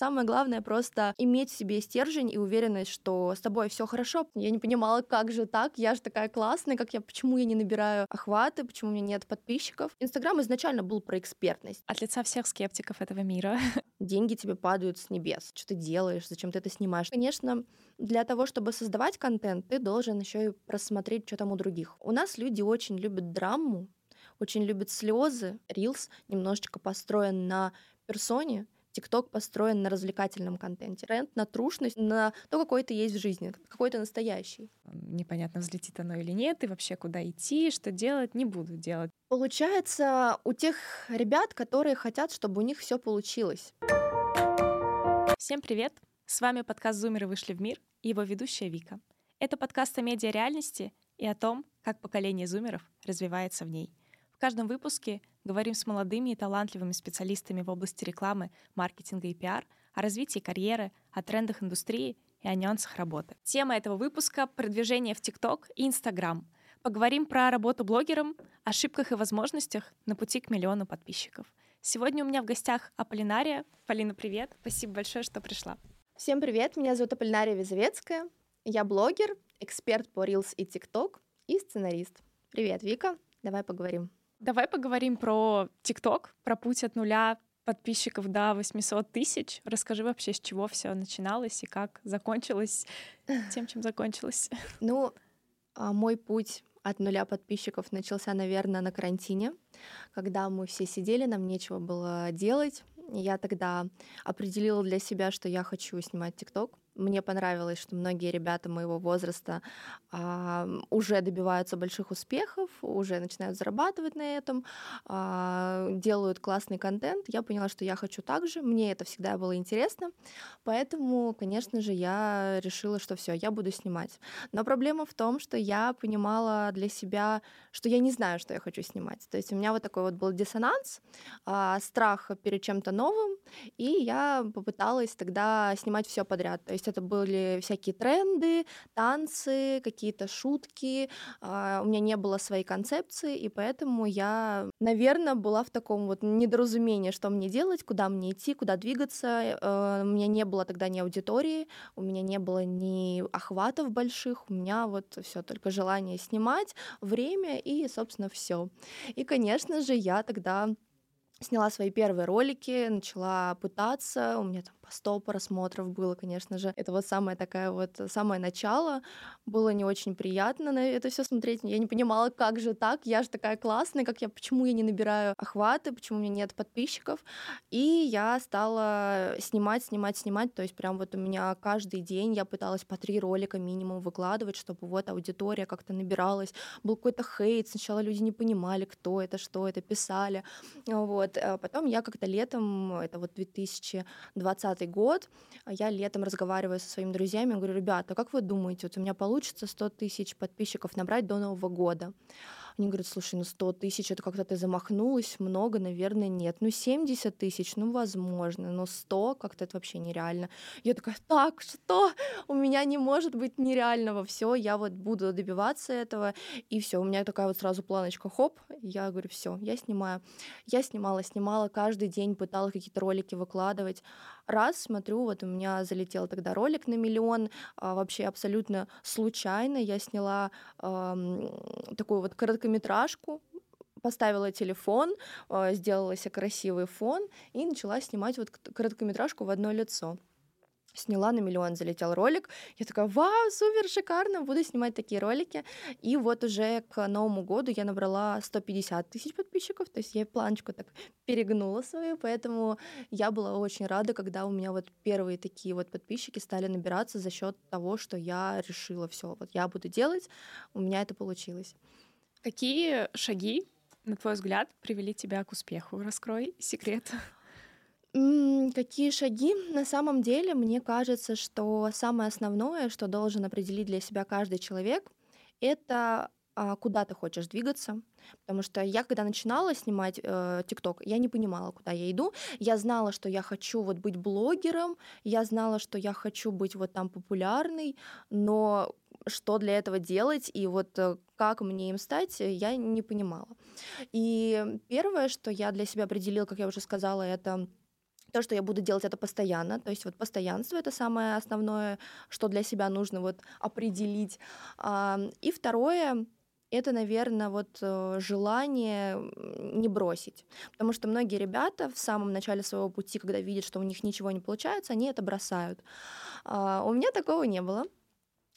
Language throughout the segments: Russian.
Самое главное просто иметь в себе стержень и уверенность, что с тобой все хорошо. Я не понимала, как же так, я же такая классная, как я, почему я не набираю охваты, почему у меня нет подписчиков. Инстаграм изначально был про экспертность. От лица всех скептиков этого мира. Деньги тебе падают с небес. Что ты делаешь, зачем ты это снимаешь? Конечно, для того, чтобы создавать контент, ты должен еще и просмотреть, что там у других. У нас люди очень любят драму, очень любят слезы. Reels немножечко построен на персоне, ТикТок построен на развлекательном контенте. Тренд на трушность, на то, какой ты есть в жизни, какой то настоящий. Непонятно, взлетит оно или нет, и вообще куда идти, что делать, не буду делать. Получается, у тех ребят, которые хотят, чтобы у них все получилось. Всем привет! С вами подкаст «Зумеры вышли в мир» и его ведущая Вика. Это подкаст о медиареальности и о том, как поколение зумеров развивается в ней. Каждом выпуске говорим с молодыми и талантливыми специалистами в области рекламы, маркетинга и пиар, о развитии карьеры, о трендах индустрии и о нюансах работы. Тема этого выпуска — продвижение в ТикТок и Инстаграм. Поговорим про работу блогером, ошибках и возможностях на пути к миллиону подписчиков. Сегодня у меня в гостях Аполлинария. Полина, привет. Спасибо большое, что пришла. Всем привет, меня зовут Аполлинария Визовецкая. Я блогер, эксперт по Reels и TikTok и сценарист. Привет, Вика, давай поговорим. Давай поговорим про ТикТок, про путь от нуля подписчиков до 800 тысяч. Расскажи вообще, с чего все начиналось и как закончилось тем, чем закончилось. Ну, а, мой путь от нуля подписчиков начался, наверное, на карантине, когда мы все сидели, нам нечего было делать. Я тогда определила для себя, что я хочу снимать ТикТок. Мне понравилось, что многие ребята моего возраста а, уже добиваются больших успехов, уже начинают зарабатывать на этом, а, делают классный контент. Я поняла, что я хочу так же. Мне это всегда было интересно. Поэтому, конечно же, я решила, что все, я буду снимать. Но проблема в том, что я понимала для себя, что я не знаю, что я хочу снимать. То есть у меня вот такой вот был диссонанс, а, страх перед чем-то новым, и я попыталась тогда снимать все подряд. То есть это были всякие тренды, танцы, какие-то шутки. А, у меня не было своей концепции, и поэтому я, наверное, была в таком вот недоразумении, что мне делать, куда мне идти, куда двигаться. Э, у меня не было тогда ни аудитории, у меня не было ни охватов больших, у меня вот все только желание снимать, время и, собственно, все. И, конечно же, я тогда сняла свои первые ролики, начала пытаться, у меня там по 100 просмотров было, конечно же. Это вот самое такая вот, самое начало. Было не очень приятно на это все смотреть. Я не понимала, как же так, я же такая классная, как я, почему я не набираю охваты, почему у меня нет подписчиков. И я стала снимать, снимать, снимать, то есть прям вот у меня каждый день я пыталась по три ролика минимум выкладывать, чтобы вот аудитория как-то набиралась. Был какой-то хейт, сначала люди не понимали, кто это, что это, писали. Вот. Вот. А потом я как-то летом, это вот 2020 год, я летом разговариваю со своими друзьями, говорю, ребята, как вы думаете, вот у меня получится 100 тысяч подписчиков набрать до Нового года? Они говорят, слушай, ну 100 тысяч, это как-то ты замахнулась, много, наверное, нет. Ну 70 тысяч, ну возможно, но 100 как-то это вообще нереально. Я такая, так, что? У меня не может быть нереального, все, я вот буду добиваться этого, и все, у меня такая вот сразу планочка, хоп, я говорю, все, я снимаю. Я снимала, снимала, каждый день пыталась какие-то ролики выкладывать. Раз, смотрю, вот у меня залетел тогда ролик на миллион, а, вообще абсолютно случайно я сняла э, такую вот короткометражку, поставила телефон, э, сделала себе красивый фон и начала снимать вот короткометражку в одно лицо. Сняла на миллион, залетел ролик. Я такая, вау, супер, шикарно, буду снимать такие ролики. И вот уже к Новому году я набрала 150 тысяч подписчиков, то есть я планочку так перегнула свою, поэтому я была очень рада, когда у меня вот первые такие вот подписчики стали набираться за счет того, что я решила все, вот я буду делать, у меня это получилось. Какие шаги, на твой взгляд, привели тебя к успеху? Раскрой секрет. Какие шаги? На самом деле, мне кажется, что самое основное, что должен определить для себя каждый человек, это а, куда ты хочешь двигаться. Потому что я, когда начинала снимать э, я не понимала, куда я иду. Я знала, что я хочу вот быть блогером, я знала, что я хочу быть вот там популярной, но что для этого делать и вот э, как мне им стать, я не понимала. И первое, что я для себя определила, как я уже сказала, это то, что я буду делать это постоянно, то есть вот постоянство это самое основное, что для себя нужно вот определить. И второе, это, наверное, вот э, желание не бросить. Потому что многие ребята в самом начале своего пути, когда видят, что у них ничего не получается, они это бросают. А, у меня такого не было.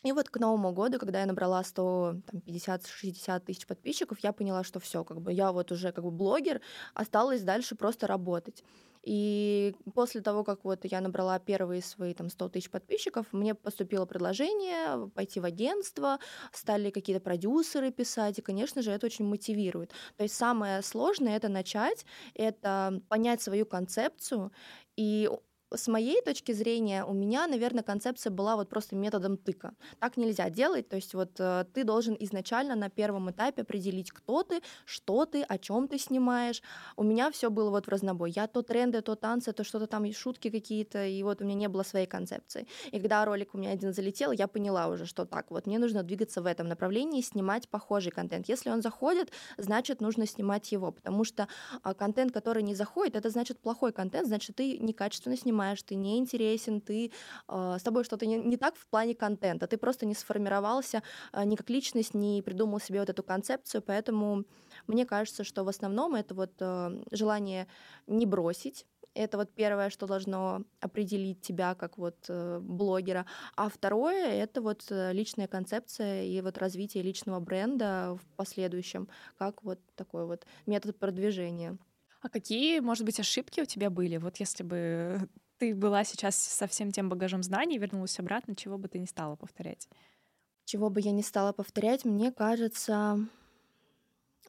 И вот к Новому году, когда я набрала 150-60 тысяч подписчиков, я поняла, что все, как бы я вот уже как бы блогер, осталось дальше просто работать. И после того, как вот я набрала первые свои там 100 тысяч подписчиков, мне поступило предложение пойти в агентство, стали какие-то продюсеры писать, и, конечно же, это очень мотивирует. То есть самое сложное — это начать, это понять свою концепцию и с моей точки зрения, у меня, наверное, концепция была вот просто методом тыка. Так нельзя делать, то есть вот э, ты должен изначально на первом этапе определить, кто ты, что ты, о чем ты снимаешь. У меня все было вот в разнобой. Я то тренды, то танцы, то что-то там, шутки какие-то, и вот у меня не было своей концепции. И когда ролик у меня один залетел, я поняла уже, что так, вот мне нужно двигаться в этом направлении, снимать похожий контент. Если он заходит, значит, нужно снимать его, потому что а, контент, который не заходит, это значит плохой контент, значит, ты некачественно снимаешь понимаешь, ты не интересен, ты, э, с тобой что-то не, не так в плане контента, ты просто не сформировался э, ни как личность, не придумал себе вот эту концепцию, поэтому мне кажется, что в основном это вот э, желание не бросить, это вот первое, что должно определить тебя как вот э, блогера. А второе — это вот э, личная концепция и вот развитие личного бренда в последующем, как вот такой вот метод продвижения. А какие, может быть, ошибки у тебя были? Вот если бы ты была сейчас со всем тем багажом знаний, вернулась обратно, чего бы ты не стала повторять? Чего бы я не стала повторять, мне кажется,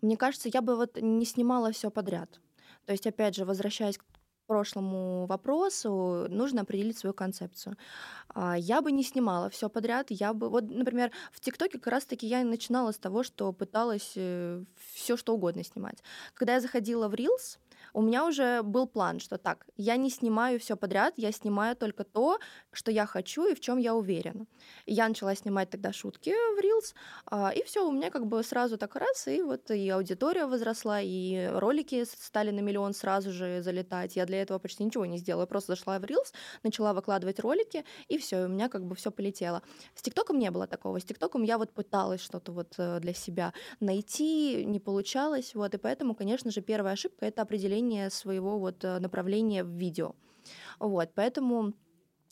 мне кажется, я бы вот не снимала все подряд. То есть, опять же, возвращаясь к прошлому вопросу, нужно определить свою концепцию. А, я бы не снимала все подряд. Я бы, вот, например, в ТикТоке как раз-таки я начинала с того, что пыталась э, все что угодно снимать. Когда я заходила в Reels, у меня уже был план, что так, я не снимаю все подряд, я снимаю только то, что я хочу и в чем я уверена. И я начала снимать тогда шутки в Reels, а, и все, у меня как бы сразу так раз, и вот и аудитория возросла, и ролики стали на миллион сразу же залетать. Я для этого почти ничего не сделала, просто зашла в Reels, начала выкладывать ролики, и все, у меня как бы все полетело. С ТикТоком не было такого. С ТикТоком я вот пыталась что-то вот э, для себя найти, не получалось, вот, и поэтому, конечно же, первая ошибка — это определение определение своего вот э, направления в видео. Вот, поэтому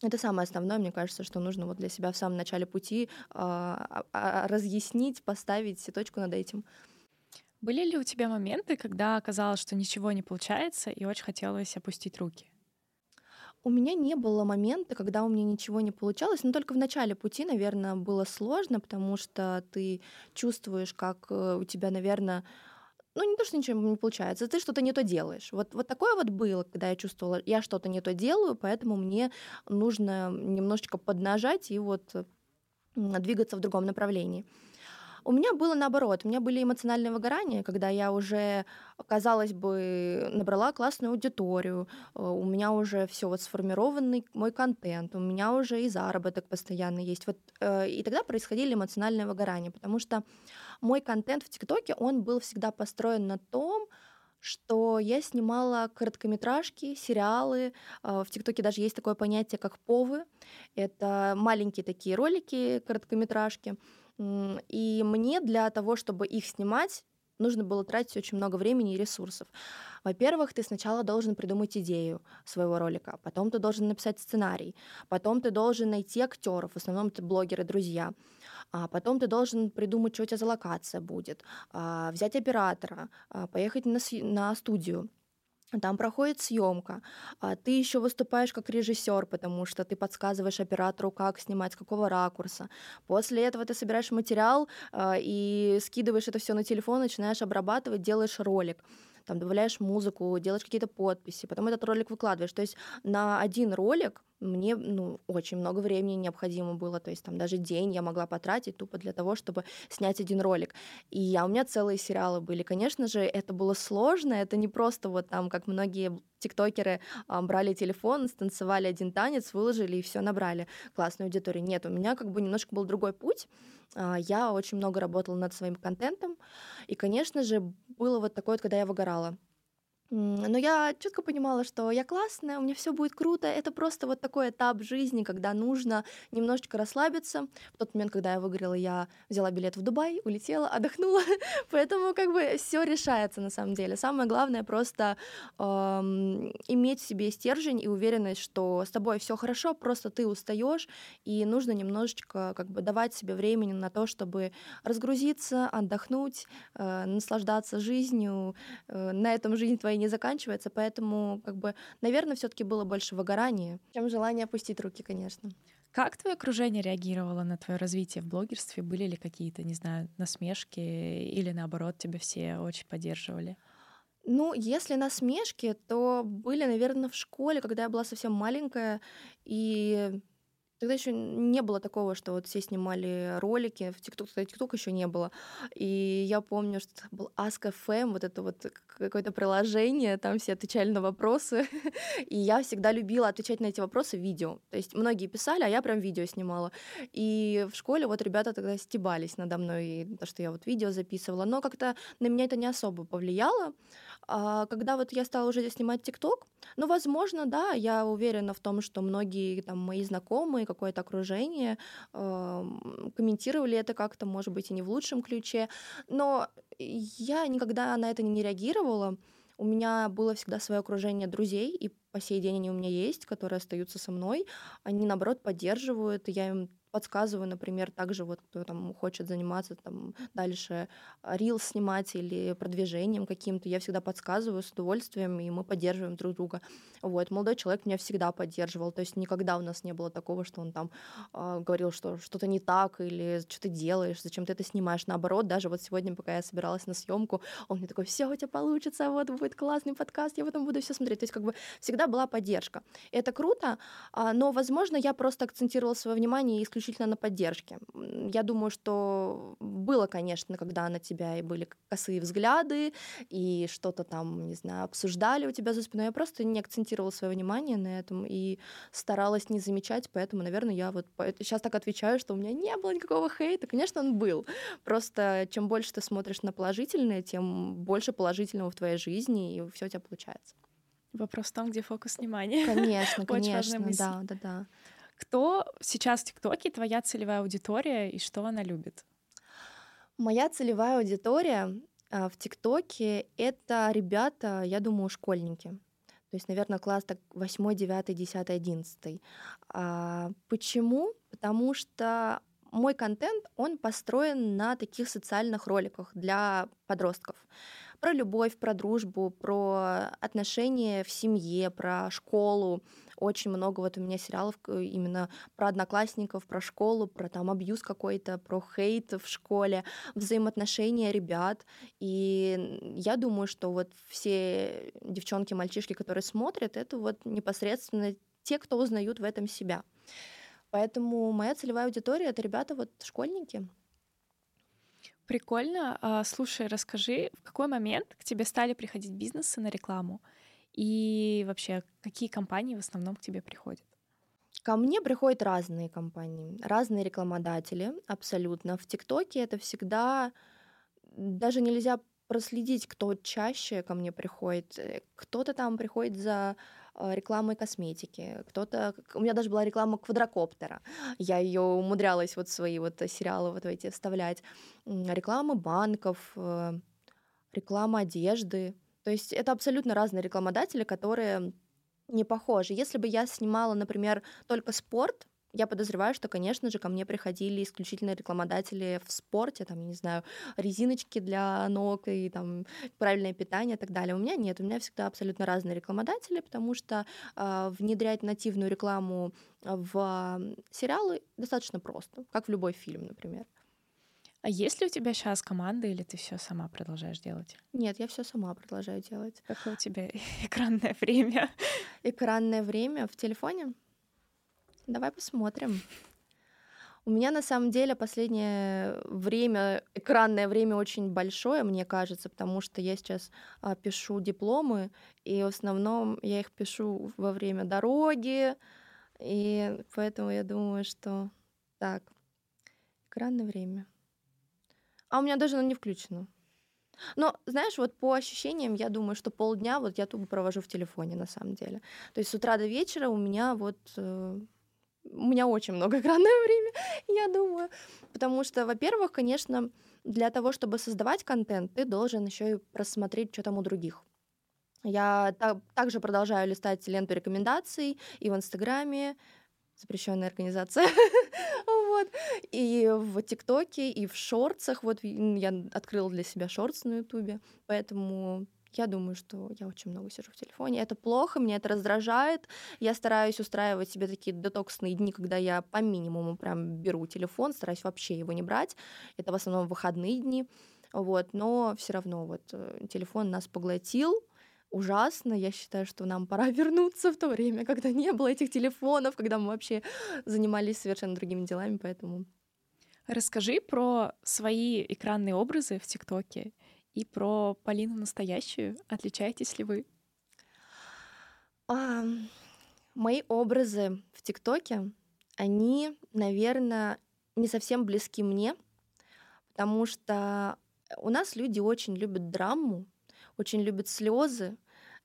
это самое основное, мне кажется, что нужно вот для себя в самом начале пути э, разъяснить, поставить точку над этим. Были ли у тебя моменты, когда оказалось, что ничего не получается, и очень хотелось опустить руки? У меня не было момента, когда у меня ничего не получалось, но только в начале пути, наверное, было сложно, потому что ты чувствуешь, как э, у тебя, наверное, ну, не то, что ничего не получается, ты что-то не то делаешь. Вот, вот такое вот было, когда я чувствовала, я что-то не то делаю, поэтому мне нужно немножечко поднажать и вот двигаться в другом направлении. У меня было наоборот, у меня были эмоциональные выгорания, когда я уже, казалось бы, набрала классную аудиторию, э, у меня уже все вот сформированный мой контент, у меня уже и заработок постоянно есть. Вот, э, и тогда происходили эмоциональные выгорания, потому что мой контент в ТикТоке, он был всегда построен на том, что я снимала короткометражки, сериалы. А, в ТикТоке даже есть такое понятие, как повы. Это маленькие такие ролики, короткометражки. И мне для того, чтобы их снимать, нужно было тратить очень много времени и ресурсов. Во-первых, ты сначала должен придумать идею своего ролика, потом ты должен написать сценарий, потом ты должен найти актеров, в основном это блогеры, друзья, а потом ты должен придумать, что у тебя за локация будет, а, взять оператора, а, поехать на, на студию, там проходит съемка, а ты еще выступаешь как режиссер, потому что ты подсказываешь оператору, как снимать, с какого ракурса. После этого ты собираешь материал а, и скидываешь это все на телефон, начинаешь обрабатывать, делаешь ролик там добавляешь музыку, делаешь какие-то подписи, потом этот ролик выкладываешь. То есть на один ролик мне ну, очень много времени необходимо было, то есть там даже день я могла потратить тупо для того, чтобы снять один ролик. И а у меня целые сериалы были. Конечно же, это было сложно, это не просто вот там, как многие тиктокеры а, брали телефон, станцевали один танец, выложили и все набрали классную аудиторию. Нет, у меня как бы немножко был другой путь. А, я очень много работала над своим контентом, и, конечно же, было вот такое, когда я выгорала Но я четко понимала, что я классная, у меня все будет круто. Это просто вот такой этап жизни, когда нужно немножечко расслабиться. В тот момент, когда я выиграла, я взяла билет в Дубай, улетела, отдохнула. Поэтому как бы все решается на самом деле. Самое главное просто эм, иметь в себе стержень и уверенность, что с тобой все хорошо, просто ты устаешь, и нужно немножечко как бы давать себе времени на то, чтобы разгрузиться, отдохнуть, э, наслаждаться жизнью. Э, на этом жизнь твоя не заканчивается, поэтому, как бы, наверное, все-таки было больше выгорания, чем желание опустить руки, конечно. Как твое окружение реагировало на твое развитие в блогерстве? Были ли какие-то, не знаю, насмешки или наоборот тебя все очень поддерживали? Ну, если насмешки, то были, наверное, в школе, когда я была совсем маленькая, и Тогда еще не было такого, что вот все снимали ролики, в ТикТок, ТикТок еще не было. И я помню, что был Ask FM, вот это вот какое-то приложение, там все отвечали на вопросы. И я всегда любила отвечать на эти вопросы видео. То есть многие писали, а я прям видео снимала. И в школе вот ребята тогда стебались надо мной, то, что я вот видео записывала. Но как-то на меня это не особо повлияло. А когда вот я стала уже снимать ТикТок, ну, возможно, да, я уверена в том, что многие там мои знакомые, какое-то окружение э, комментировали это как-то, может быть, и не в лучшем ключе, но я никогда на это не реагировала. У меня было всегда свое окружение друзей, и по сей день они у меня есть, которые остаются со мной. Они, наоборот, поддерживают, я им подсказываю, например, также вот кто там хочет заниматься там дальше рил снимать или продвижением каким-то, я всегда подсказываю с удовольствием, и мы поддерживаем друг друга. Вот, молодой человек меня всегда поддерживал, то есть никогда у нас не было такого, что он там э, говорил, что что-то не так или что ты делаешь, зачем ты это снимаешь. Наоборот, даже вот сегодня, пока я собиралась на съемку, он мне такой, все у тебя получится, вот будет классный подкаст, я потом буду все смотреть. То есть как бы всегда была поддержка. Это круто, э, но, возможно, я просто акцентировала свое внимание исключительно исключительно на поддержке. Я думаю, что было, конечно, когда на тебя и были косые взгляды, и что-то там, не знаю, обсуждали у тебя за спиной. Я просто не акцентировала свое внимание на этом и старалась не замечать, поэтому, наверное, я вот сейчас так отвечаю, что у меня не было никакого хейта. Конечно, он был. Просто чем больше ты смотришь на положительное, тем больше положительного в твоей жизни, и все у тебя получается. Вопрос в том, где фокус внимания. Конечно, конечно, да, да, да. Кто сейчас в ТикТоке твоя целевая аудитория и что она любит? Моя целевая аудитория а, в ТикТоке — это ребята, я думаю, школьники. То есть, наверное, класс так 8, 9, 10, 11. А, почему? Потому что мой контент, он построен на таких социальных роликах для подростков. Про любовь, про дружбу, про отношения в семье, про школу, очень много вот у меня сериалов именно про одноклассников, про школу, про там абьюз какой-то, про хейт в школе, взаимоотношения ребят. И я думаю, что вот все девчонки, мальчишки, которые смотрят, это вот непосредственно те, кто узнают в этом себя. Поэтому моя целевая аудитория это ребята вот школьники. Прикольно. А, слушай, расскажи, в какой момент к тебе стали приходить бизнесы на рекламу? И вообще, какие компании в основном к тебе приходят? Ко мне приходят разные компании, разные рекламодатели, абсолютно. В ТикТоке это всегда даже нельзя проследить, кто чаще ко мне приходит. Э, кто-то там приходит за рекламой косметики, кто-то... У меня даже была реклама квадрокоптера. Я ее умудрялась вот свои вот сериалы вот эти вставлять. Реклама банков, э, реклама одежды. То есть это абсолютно разные рекламодатели, которые не похожи. Если бы я снимала, например, только спорт, я подозреваю, что, конечно же, ко мне приходили исключительно рекламодатели в спорте, там, не знаю, резиночки для ног и там правильное питание и так далее. У меня нет, у меня всегда абсолютно разные рекламодатели, потому что э, внедрять нативную рекламу в сериалы достаточно просто, как в любой фильм, например. А есть ли у тебя сейчас команда, или ты все сама продолжаешь делать? Нет, я все сама продолжаю делать. Какое у тебя экранное время? Экранное время в телефоне? Давай посмотрим. У меня на самом деле последнее время, экранное время очень большое, мне кажется, потому что я сейчас а, пишу дипломы, и в основном я их пишу во время дороги, и поэтому я думаю, что так, экранное время. А у меня даже оно не включено. Но, знаешь, вот по ощущениям, я думаю, что полдня вот я тупо провожу в телефоне на самом деле. То есть с утра до вечера у меня вот э, у меня очень много экранное время, я думаю. Потому что, во-первых, конечно, для того, чтобы создавать контент, ты должен еще и просмотреть, что там у других. Я та- также продолжаю листать ленту рекомендаций и в Инстаграме, запрещенная организация, вот, и в ТикТоке, и в шорцах. Вот я открыла для себя шортс на Ютубе, поэтому я думаю, что я очень много сижу в телефоне. Это плохо, меня это раздражает. Я стараюсь устраивать себе такие детоксные дни, когда я по минимуму прям беру телефон, стараюсь вообще его не брать. Это в основном выходные дни. Вот, но все равно вот э, телефон нас поглотил, ужасно. Я считаю, что нам пора вернуться в то время, когда не было этих телефонов, когда мы вообще занимались совершенно другими делами, поэтому... Расскажи про свои экранные образы в ТикТоке и про Полину настоящую. Отличаетесь ли вы? А, мои образы в ТикТоке, они, наверное, не совсем близки мне, потому что у нас люди очень любят драму, очень любят слезы,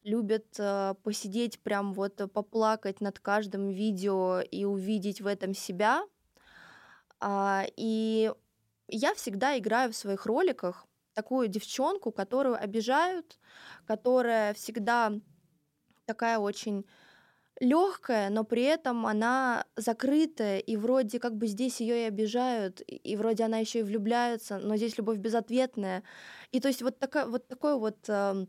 любят э, посидеть прям вот э, поплакать над каждым видео и увидеть в этом себя. А, и я всегда играю в своих роликах такую девчонку, которую обижают, которая всегда такая очень легкая, но при этом она закрытая, и вроде как бы здесь ее и обижают, и вроде она еще и влюбляется, но здесь любовь безответная. И то есть вот, такая, вот такой вот э,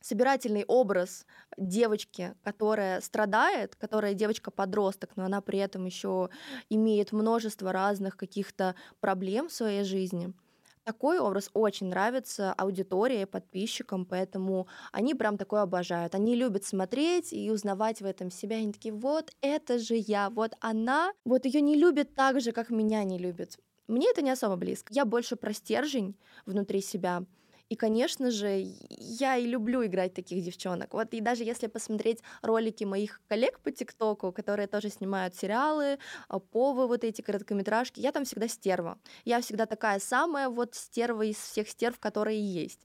собирательный образ девочки, которая страдает, которая девочка-подросток, но она при этом еще имеет множество разных каких-то проблем в своей жизни – такой образ очень нравится аудитории, подписчикам, поэтому они прям такое обожают. Они любят смотреть и узнавать в этом себя. Они такие, вот это же я, вот она, вот ее не любит так же, как меня не любит. Мне это не особо близко. Я больше про стержень внутри себя. И, конечно же, я и люблю играть таких девчонок. Вот и даже если посмотреть ролики моих коллег по ТикТоку, которые тоже снимают сериалы, а, повы, вот эти короткометражки, я там всегда стерва. Я всегда такая самая вот стерва из всех стерв, которые есть.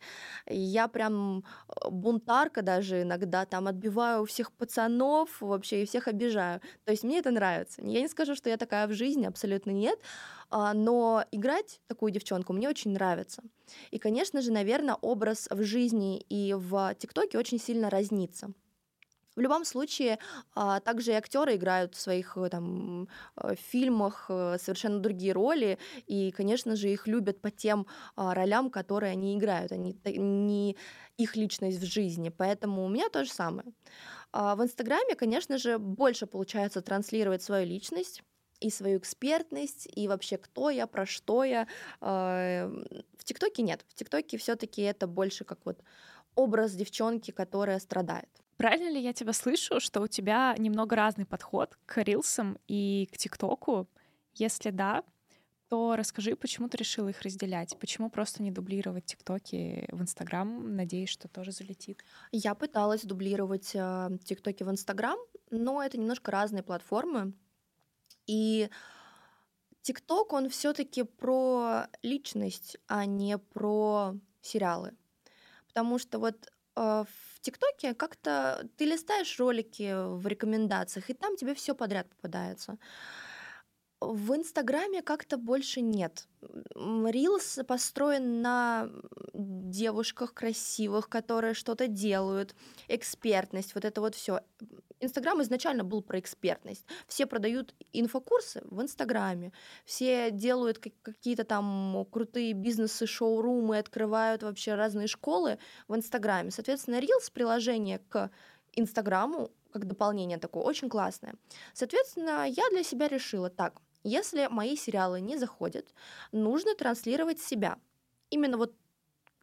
Я прям а, бунтарка даже иногда, там отбиваю у всех пацанов вообще и всех обижаю. То есть мне это нравится. Я не скажу, что я такая в жизни, абсолютно нет, но играть такую девчонку мне очень нравится. И, конечно же, наверное, образ в жизни и в ТикТоке очень сильно разнится. В любом случае, а, также и актеры играют в своих э, там, э, фильмах э, совершенно другие роли, и, конечно же, их любят по тем а, ролям, которые они играют, они не их личность в жизни. Поэтому у меня то же самое. В Инстаграме, конечно же, больше получается транслировать свою личность, и свою экспертность, и вообще кто я, про что я. А, в ТикТоке нет. В ТикТоке все-таки это больше как вот образ девчонки, которая страдает. Правильно ли я тебя слышу, что у тебя немного разный подход к рилсам и к ТикТоку? Если да, то расскажи, почему ты решила их разделять? Почему просто не дублировать ТикТоки в Инстаграм? Надеюсь, что тоже залетит. Я пыталась дублировать э, ТикТоки в Инстаграм, но это немножко разные платформы. И ТикТок, он все-таки про личность, а не про сериалы. Потому что вот э, в ТикТоке как-то ты листаешь ролики в рекомендациях, и там тебе все подряд попадается. В Инстаграме как-то больше нет. Рилс построен на девушках красивых, которые что-то делают, экспертность, вот это вот все. Инстаграм изначально был про экспертность. Все продают инфокурсы в Инстаграме, все делают какие-то там крутые бизнесы, шоурумы, открывают вообще разные школы в Инстаграме. Соответственно, Reels приложение к Инстаграму как дополнение такое очень классное. Соответственно, я для себя решила так, если мои сериалы не заходят, нужно транслировать себя. Именно вот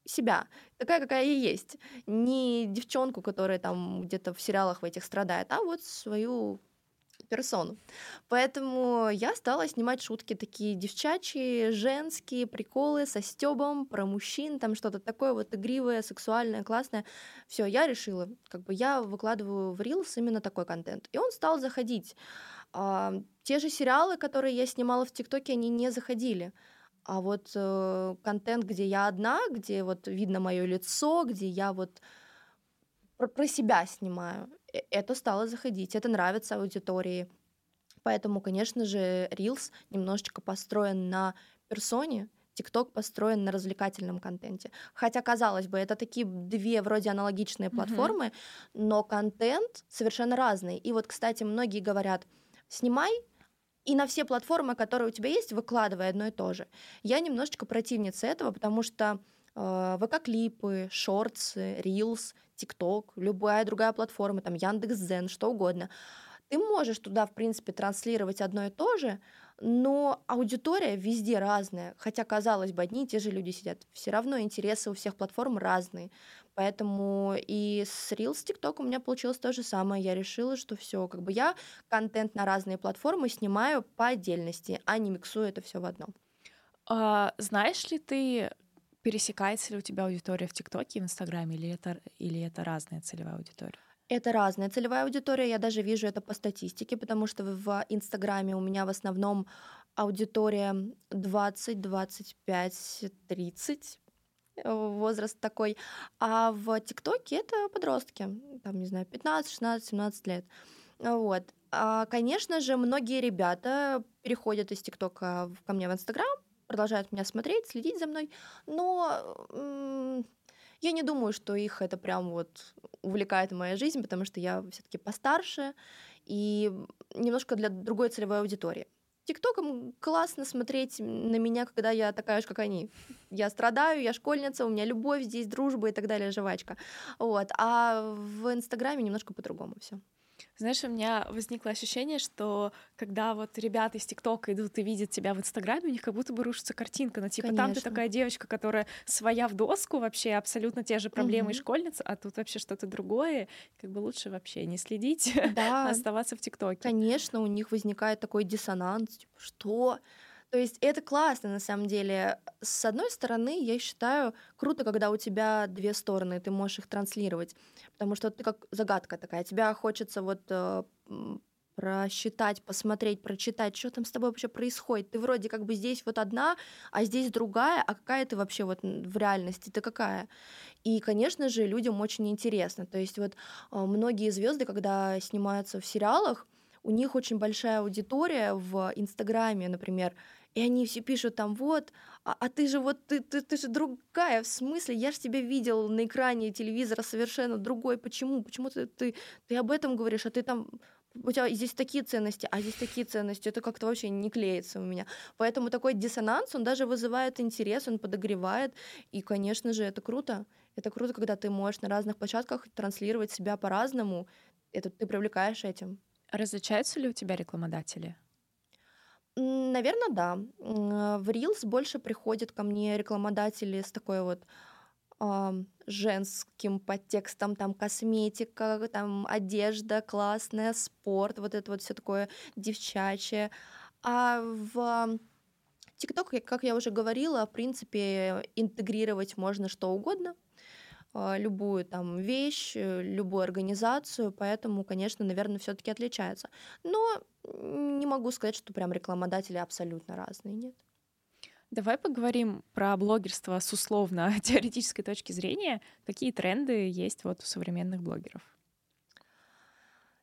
себя, такая, какая я есть. Не девчонку, которая там где-то в сериалах в этих страдает, а вот свою персону. Поэтому я стала снимать шутки такие девчачьи, женские, приколы со стебом про мужчин, там что-то такое вот игривое, сексуальное, классное. Все, я решила, как бы я выкладываю в Reels именно такой контент. И он стал заходить. А, те же сериалы, которые я снимала в ТикТоке, они не заходили. А вот э, контент, где я одна, где вот видно мое лицо, где я вот про, про себя снимаю, э, это стало заходить, это нравится аудитории. Поэтому, конечно же, Reels немножечко построен на персоне, TikTok построен на развлекательном контенте. Хотя, казалось бы, это такие две вроде аналогичные платформы, mm-hmm. но контент совершенно разный. И вот, кстати, многие говорят, снимай и на все платформы, которые у тебя есть, выкладывай одно и то же. Я немножечко противница этого, потому что э, ВК-клипы, шортсы, Reels, TikTok, любая другая платформа, там Яндекс.Зен, что угодно, ты можешь туда, в принципе, транслировать одно и то же, но аудитория везде разная. Хотя, казалось бы, одни и те же люди сидят. Все равно интересы у всех платформ разные. Поэтому и с Reels TikTok у меня получилось то же самое. Я решила, что все, как бы я контент на разные платформы снимаю по отдельности, а не миксую это все в одном. А, знаешь ли ты, пересекается ли у тебя аудитория в ТикТоке и в Инстаграме, или это, или это разная целевая аудитория? Это разная целевая аудитория, я даже вижу это по статистике, потому что в Инстаграме у меня в основном аудитория 20, 25, 30 возраст такой, а в ТикТоке это подростки, там, не знаю, 15, 16, 17 лет. Вот. А, конечно же, многие ребята переходят из ТикТока ко мне в Инстаграм, продолжают меня смотреть, следить за мной, но я не думаю, что их это прям вот увлекает моя жизнь, потому что я все-таки постарше и немножко для другой целевой аудитории. ТикТоком классно смотреть на меня, когда я такая же, как они. Я страдаю, я школьница, у меня любовь здесь, дружба и так далее, жвачка. Вот. А в Инстаграме немножко по-другому все. Знаешь, у меня возникло ощущение, что когда вот ребята из ТикТока идут и видят тебя в Инстаграме, у них как будто бы рушится картинка. Ну, типа, Конечно. там ты такая девочка, которая своя в доску, вообще абсолютно те же проблемы угу. и школьница, а тут вообще что-то другое. Как бы лучше вообще не следить, да. а оставаться в ТикТоке. Конечно, у них возникает такой диссонанс, типа, что то есть это классно на самом деле. С одной стороны, я считаю, круто, когда у тебя две стороны, ты можешь их транслировать, потому что ты как загадка такая, тебя хочется вот э, просчитать, посмотреть, прочитать, что там с тобой вообще происходит. Ты вроде как бы здесь вот одна, а здесь другая, а какая ты вообще вот в реальности, ты какая? И, конечно же, людям очень интересно. То есть вот э, многие звезды, когда снимаются в сериалах, у них очень большая аудитория в Инстаграме, например, и они все пишут там, вот, а, а ты же вот, ты, ты, ты же другая, в смысле, я же тебя видел на экране телевизора совершенно другой, почему, почему ты, ты, ты об этом говоришь, а ты там у тебя здесь такие ценности, а здесь такие ценности, это как-то вообще не клеится у меня. Поэтому такой диссонанс, он даже вызывает интерес, он подогревает, и, конечно же, это круто. Это круто, когда ты можешь на разных площадках транслировать себя по-разному, это ты привлекаешь этим. Различаются ли у тебя рекламодатели? Наверное, да. В Reels больше приходят ко мне рекламодатели с такой вот женским подтекстом, там косметика, там одежда классная, спорт, вот это вот все такое девчачье. А в TikTok, как я уже говорила, в принципе, интегрировать можно что угодно. А, любую там вещь, э, любую организацию, поэтому, конечно, наверное, все-таки отличается. Но не могу сказать, что прям рекламодатели абсолютно разные, нет. Давай поговорим про блогерство с условно теоретической точки зрения. Какие тренды есть вот у современных блогеров?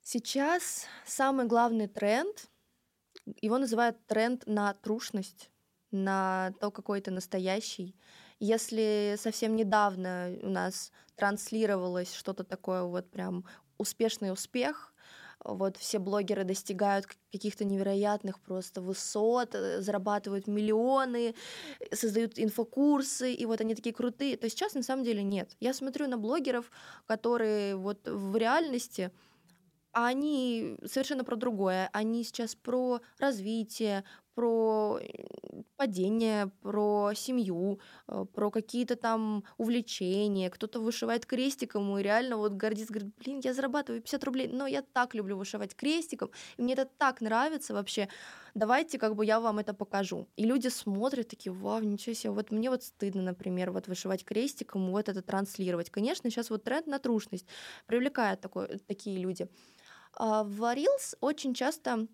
Сейчас самый главный тренд, его называют тренд на трушность, на то, какой ты настоящий. Если совсем недавно у нас транслировалось что-то такое вот прям успешный успех, вот все блогеры достигают каких-то невероятных просто высот, э, зарабатывают миллионы, создают инфокурсы, и вот они такие крутые. То сейчас на самом деле нет. Я смотрю на блогеров, которые вот в реальности а они совершенно про другое. Они сейчас про развитие, про падение, про семью, э, про какие-то там увлечения. Кто-то вышивает крестиком и реально вот гордится, говорит, блин, я зарабатываю 50 рублей, но я так люблю вышивать крестиком, и мне это так нравится вообще. Давайте как бы я вам это покажу. И люди смотрят такие, вау, ничего себе, вот мне вот стыдно, например, вот вышивать крестиком, вот это транслировать. Конечно, сейчас вот тренд на трушность привлекает такой, такие люди. А в Reels очень часто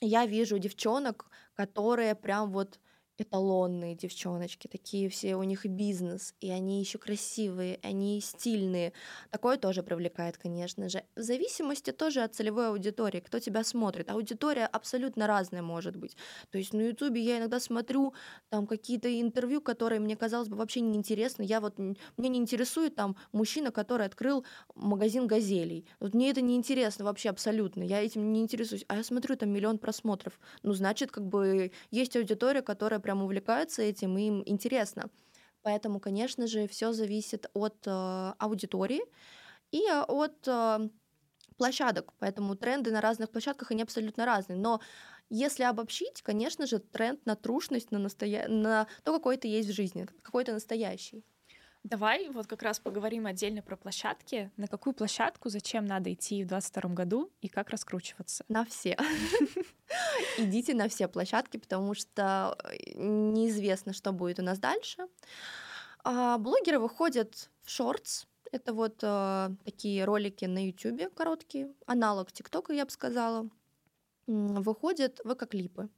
я вижу девчонок, которые прям вот эталонные девчоночки, такие все, у них бизнес, и они еще красивые, они стильные. Такое тоже привлекает, конечно же. В зависимости тоже от целевой аудитории, кто тебя смотрит. Аудитория абсолютно разная может быть. То есть на Ютубе я иногда смотрю там какие-то интервью, которые мне казалось бы вообще неинтересны. Я вот, мне не интересует там мужчина, который открыл магазин газелей. Вот мне это не интересно вообще абсолютно. Я этим не интересуюсь. А я смотрю, там миллион просмотров. Ну, значит, как бы есть аудитория, которая прям увлекаются этим, им интересно. Поэтому, конечно же, все зависит от э, аудитории и э, от э, площадок. Поэтому тренды на разных площадках, они абсолютно разные. Но если обобщить, конечно же, тренд на трушность, на, настоя... на то, какой ты есть в жизни, какой то настоящий. Давай вот как раз поговорим отдельно про площадки. На какую площадку, зачем надо идти в 2022 году и как раскручиваться? На все. Идите на все площадки, потому что э, неизвестно, что будет у нас дальше. А, блогеры выходят в шортс, это вот э, такие ролики на YouTube короткие, аналог ТикТока, я бы сказала. Выходят ВК-клипы.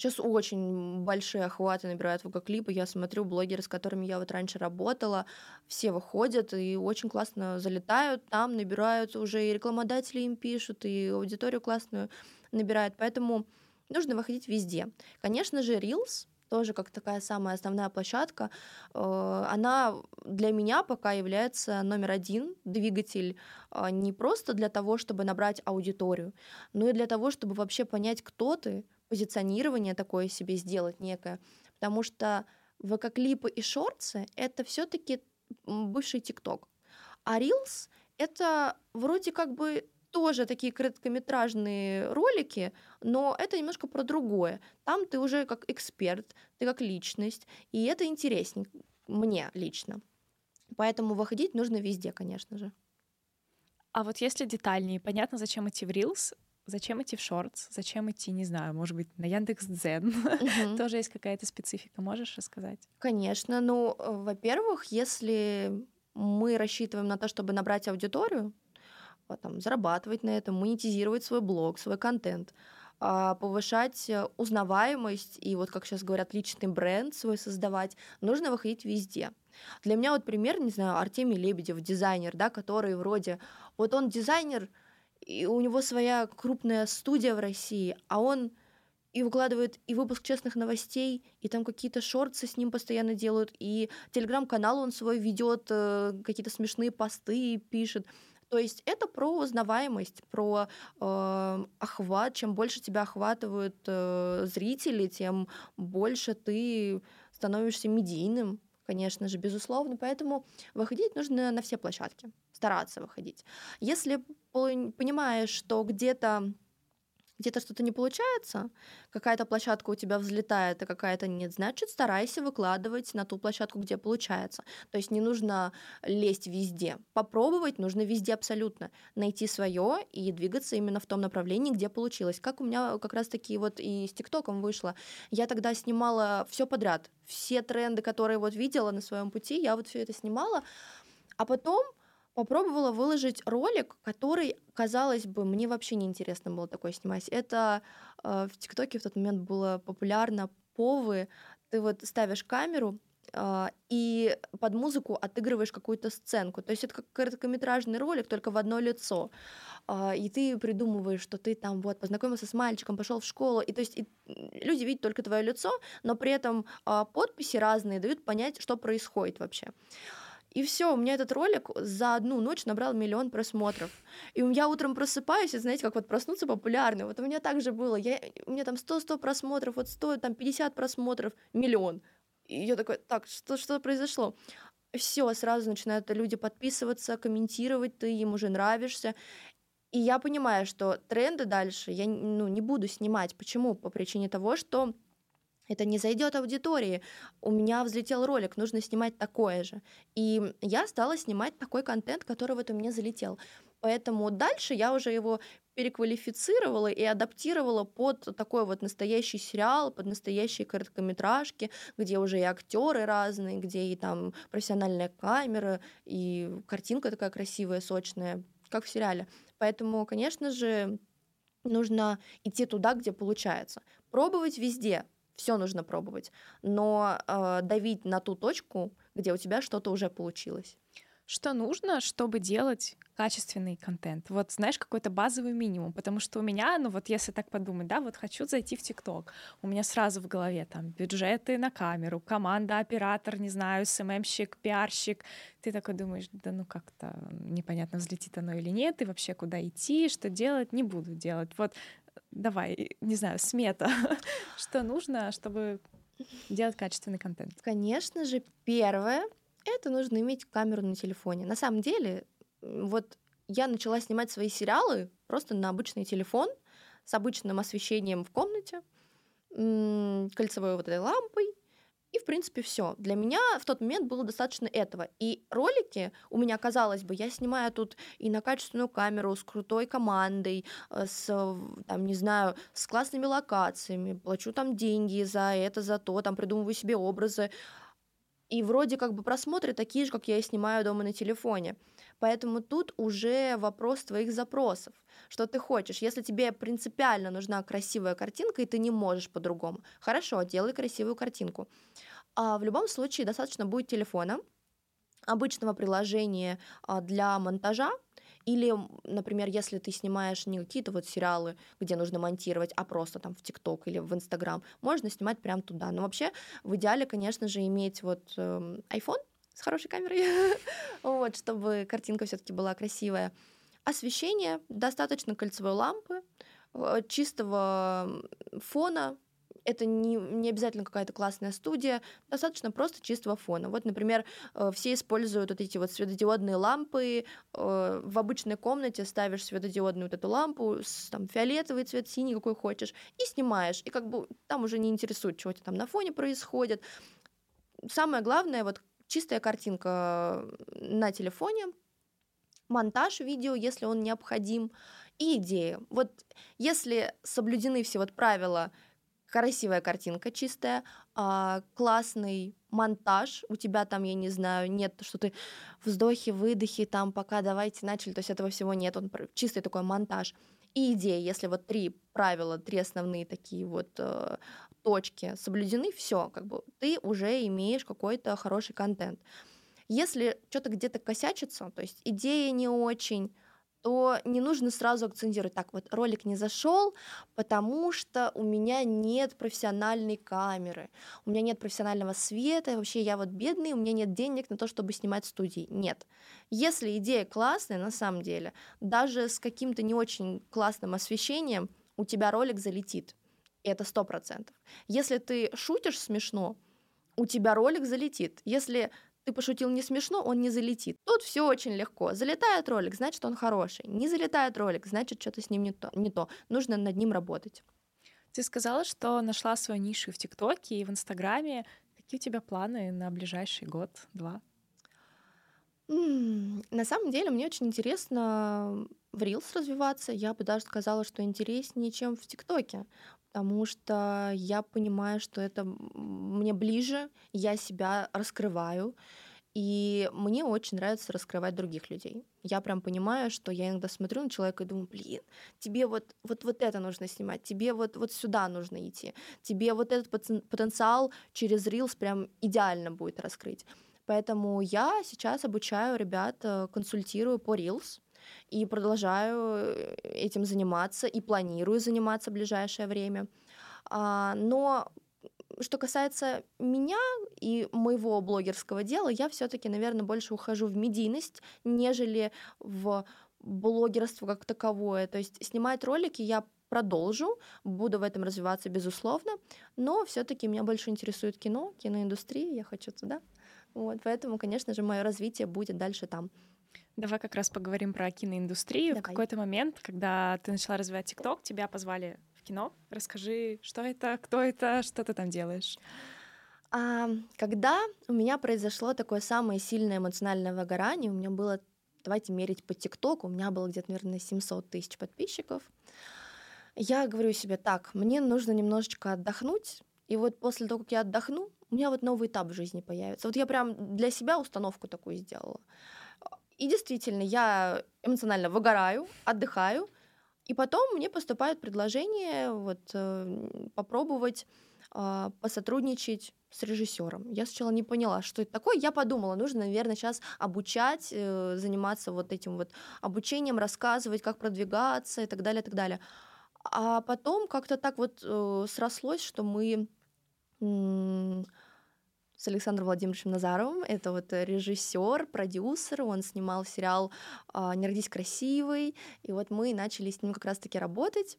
Сейчас очень большие охваты набирают ВК-клипы. Я смотрю блогеры, с которыми я вот раньше работала, все выходят и очень классно залетают, там набираются уже и рекламодатели им пишут, и аудиторию классную набирают. Поэтому нужно выходить везде. Конечно же, Reels тоже как такая самая основная площадка, э, она для меня пока является номер один двигатель э, не просто для того, чтобы набрать аудиторию, но и для того, чтобы вообще понять, кто ты, позиционирование такое себе сделать некое, потому что ВК-клипы и шорты — это все таки бывший ТикТок. А Reels — это вроде как бы тоже такие короткометражные ролики, но это немножко про другое. Там ты уже как эксперт, ты как личность, и это интереснее мне лично. Поэтому выходить нужно везде, конечно же. А вот если детальнее, понятно, зачем идти в Reels, Зачем идти в шортс? Зачем идти, не знаю, может быть, на Яндекс Дзен? Тоже есть какая-то специфика, можешь рассказать? Конечно. Ну, э, во-первых, если мы рассчитываем на то, чтобы набрать аудиторию, там, зарабатывать на этом, монетизировать свой блог, свой контент, а, повышать э, узнаваемость и вот, как сейчас говорят, личный бренд свой создавать, нужно выходить везде. Для меня вот пример, не знаю, Артемий Лебедев, дизайнер, да, который вроде, вот он дизайнер, и у него своя крупная студия в России, а он и выкладывает и выпуск честных новостей, и там какие-то шорты с ним постоянно делают, и телеграм-канал он свой ведет, э, какие-то смешные посты пишет. То есть это про узнаваемость, про э, охват. Чем больше тебя охватывают э, зрители, тем больше ты становишься медийным, конечно же, безусловно. Поэтому выходить нужно на все площадки стараться выходить. Если понимаешь, что где-то где-то что-то не получается, какая-то площадка у тебя взлетает, а какая-то нет, значит, старайся выкладывать на ту площадку, где получается. То есть не нужно лезть везде. Попробовать нужно везде абсолютно. Найти свое и двигаться именно в том направлении, где получилось. Как у меня как раз-таки вот и с ТикТоком вышло. Я тогда снимала все подряд. Все тренды, которые вот видела на своем пути, я вот все это снимала. А потом попробовала выложить ролик, который, казалось бы, мне вообще не интересно было такое снимать. Это э, в ТикТоке в тот момент было популярно повы. Ты вот ставишь камеру, э, и под музыку отыгрываешь какую-то сценку. То есть это как короткометражный ролик, только в одно лицо. Э, и ты придумываешь, что ты там вот познакомился с мальчиком, пошел в школу. И то есть и люди видят только твое лицо, но при этом э, подписи разные дают понять, что происходит вообще. И все, у меня этот ролик за одну ночь набрал миллион просмотров. И я утром просыпаюсь, и знаете, как вот проснуться популярный. Вот у меня так же было. Я, у меня там 100-100 просмотров, вот 100, там 50 просмотров, миллион. И я такой, так, что, что произошло? Все, сразу начинают люди подписываться, комментировать, ты им уже нравишься. И я понимаю, что тренды дальше я ну, не буду снимать. Почему? По причине того, что это не зайдет аудитории. У меня взлетел ролик, нужно снимать такое же. И я стала снимать такой контент, который вот у меня залетел. Поэтому дальше я уже его переквалифицировала и адаптировала под такой вот настоящий сериал, под настоящие короткометражки, где уже и актеры разные, где и там профессиональная камера, и картинка такая красивая, сочная, как в сериале. Поэтому, конечно же, нужно идти туда, где получается. Пробовать везде, все нужно пробовать, но э, давить на ту точку, где у тебя что-то уже получилось. Что нужно, чтобы делать качественный контент? Вот знаешь, какой-то базовый минимум, потому что у меня, ну вот если так подумать, да, вот хочу зайти в ТикТок, у меня сразу в голове там бюджеты на камеру, команда, оператор, не знаю, СММщик, пиарщик. Ты такой думаешь, да ну как-то непонятно, взлетит оно или нет, и вообще куда идти, что делать, не буду делать. Вот давай, не знаю, смета, что нужно, чтобы делать качественный контент? Конечно же, первое это нужно иметь камеру на телефоне. На самом деле, вот я начала снимать свои сериалы просто на обычный телефон с обычным освещением в комнате, кольцевой вот этой лампой, и, в принципе, все. Для меня в тот момент было достаточно этого. И ролики у меня, казалось бы, я снимаю тут и на качественную камеру, с крутой командой, э, с, там, не знаю, с классными локациями, плачу там деньги за это, за то, там, придумываю себе образы. И вроде как бы просмотры такие же, как я и снимаю дома на телефоне. Поэтому тут уже вопрос твоих запросов. Что ты хочешь? Если тебе принципиально нужна красивая картинка, и ты не можешь по-другому, хорошо, делай красивую картинку. А в любом случае достаточно будет телефона, обычного приложения а, для монтажа, или, например, если ты снимаешь не какие-то вот сериалы, где нужно монтировать, а просто там в ТикТок или в Инстаграм, можно снимать прямо туда. Но вообще в идеале, конечно же, иметь вот э, iPhone с хорошей камерой, вот, чтобы картинка все-таки была красивая. Освещение, достаточно кольцевой лампы, э, чистого фона, это не, не обязательно какая-то классная студия, достаточно просто чистого фона. Вот, например, э, все используют вот эти вот светодиодные лампы, э, в обычной комнате ставишь светодиодную вот эту лампу, там фиолетовый цвет, синий, какой хочешь, и снимаешь, и как бы там уже не интересует, что у тебя там на фоне происходит. Самое главное, вот чистая картинка на телефоне, монтаж видео, если он необходим, и идея. Вот если соблюдены все вот правила красивая картинка чистая, а, классный монтаж, у тебя там, я не знаю, нет, что ты вздохи, выдохи, там пока давайте начали, то есть этого всего нет, он чистый такой монтаж. И идея, если вот три правила, три основные такие вот э, точки соблюдены, все, как бы ты уже имеешь какой-то хороший контент. Если что-то где-то косячится, то есть идея не очень, то не нужно сразу акцентировать, так вот ролик не зашел, потому что у меня нет профессиональной камеры, у меня нет профессионального света, вообще я вот бедный, у меня нет денег на то, чтобы снимать студии. Нет. Если идея классная, на самом деле, даже с каким-то не очень классным освещением у тебя ролик залетит. И это сто процентов. Если ты шутишь смешно, у тебя ролик залетит. Если ты пошутил не смешно, он не залетит. Тут все очень легко. Залетает ролик, значит, он хороший. Не залетает ролик, значит, что-то с ним не то. Не то. Нужно над ним работать. Ты сказала, что нашла свою нишу в ТикТоке и в Инстаграме. Какие у тебя планы на ближайший год-два? На самом деле мне очень интересно в Reels развиваться. Я бы даже сказала, что интереснее, чем в ТикТоке потому что я понимаю, что это мне ближе, я себя раскрываю, и мне очень нравится раскрывать других людей. Я прям понимаю, что я иногда смотрю на человека и думаю, блин, тебе вот, вот, вот это нужно снимать, тебе вот, вот сюда нужно идти, тебе вот этот потенциал через Reels прям идеально будет раскрыть. Поэтому я сейчас обучаю ребят, э, консультирую по Reels, и продолжаю э, этим заниматься и планирую заниматься в ближайшее время. А, но что касается меня и моего блогерского дела, я все-таки, наверное, больше ухожу в медийность, нежели в блогерство как таковое. То есть снимать ролики я продолжу, буду в этом развиваться, безусловно, но все-таки меня больше интересует кино, киноиндустрия, я хочу туда. Вот, поэтому, конечно же, мое развитие будет дальше там. Давай как раз поговорим про киноиндустрию. Давай. В какой-то момент, когда ты начала развивать ТикТок, тебя позвали в кино. Расскажи, что это, кто это, что ты там делаешь? А, когда у меня произошло такое самое сильное эмоциональное выгорание, у меня было, давайте мерить по ТикТоку, у меня было где-то, наверное, 700 тысяч подписчиков, я говорю себе, так, мне нужно немножечко отдохнуть, и вот после того, как я отдохну, у меня вот новый этап в жизни появится. Вот я прям для себя установку такую сделала. И действительно, я эмоционально выгораю, отдыхаю, и потом мне поступает предложение вот, э, попробовать а, посотрудничать с режиссером. Я сначала не поняла, что это такое. Я подумала, нужно, наверное, сейчас обучать, э, заниматься вот этим вот обучением, рассказывать, как продвигаться и так далее, и так далее. А потом как-то так вот э, срослось, что мы с Александром Владимировичем Назаровым. Это вот режиссер, продюсер. Он снимал сериал а, «Не родись красивый». И вот мы начали с ним как раз-таки работать.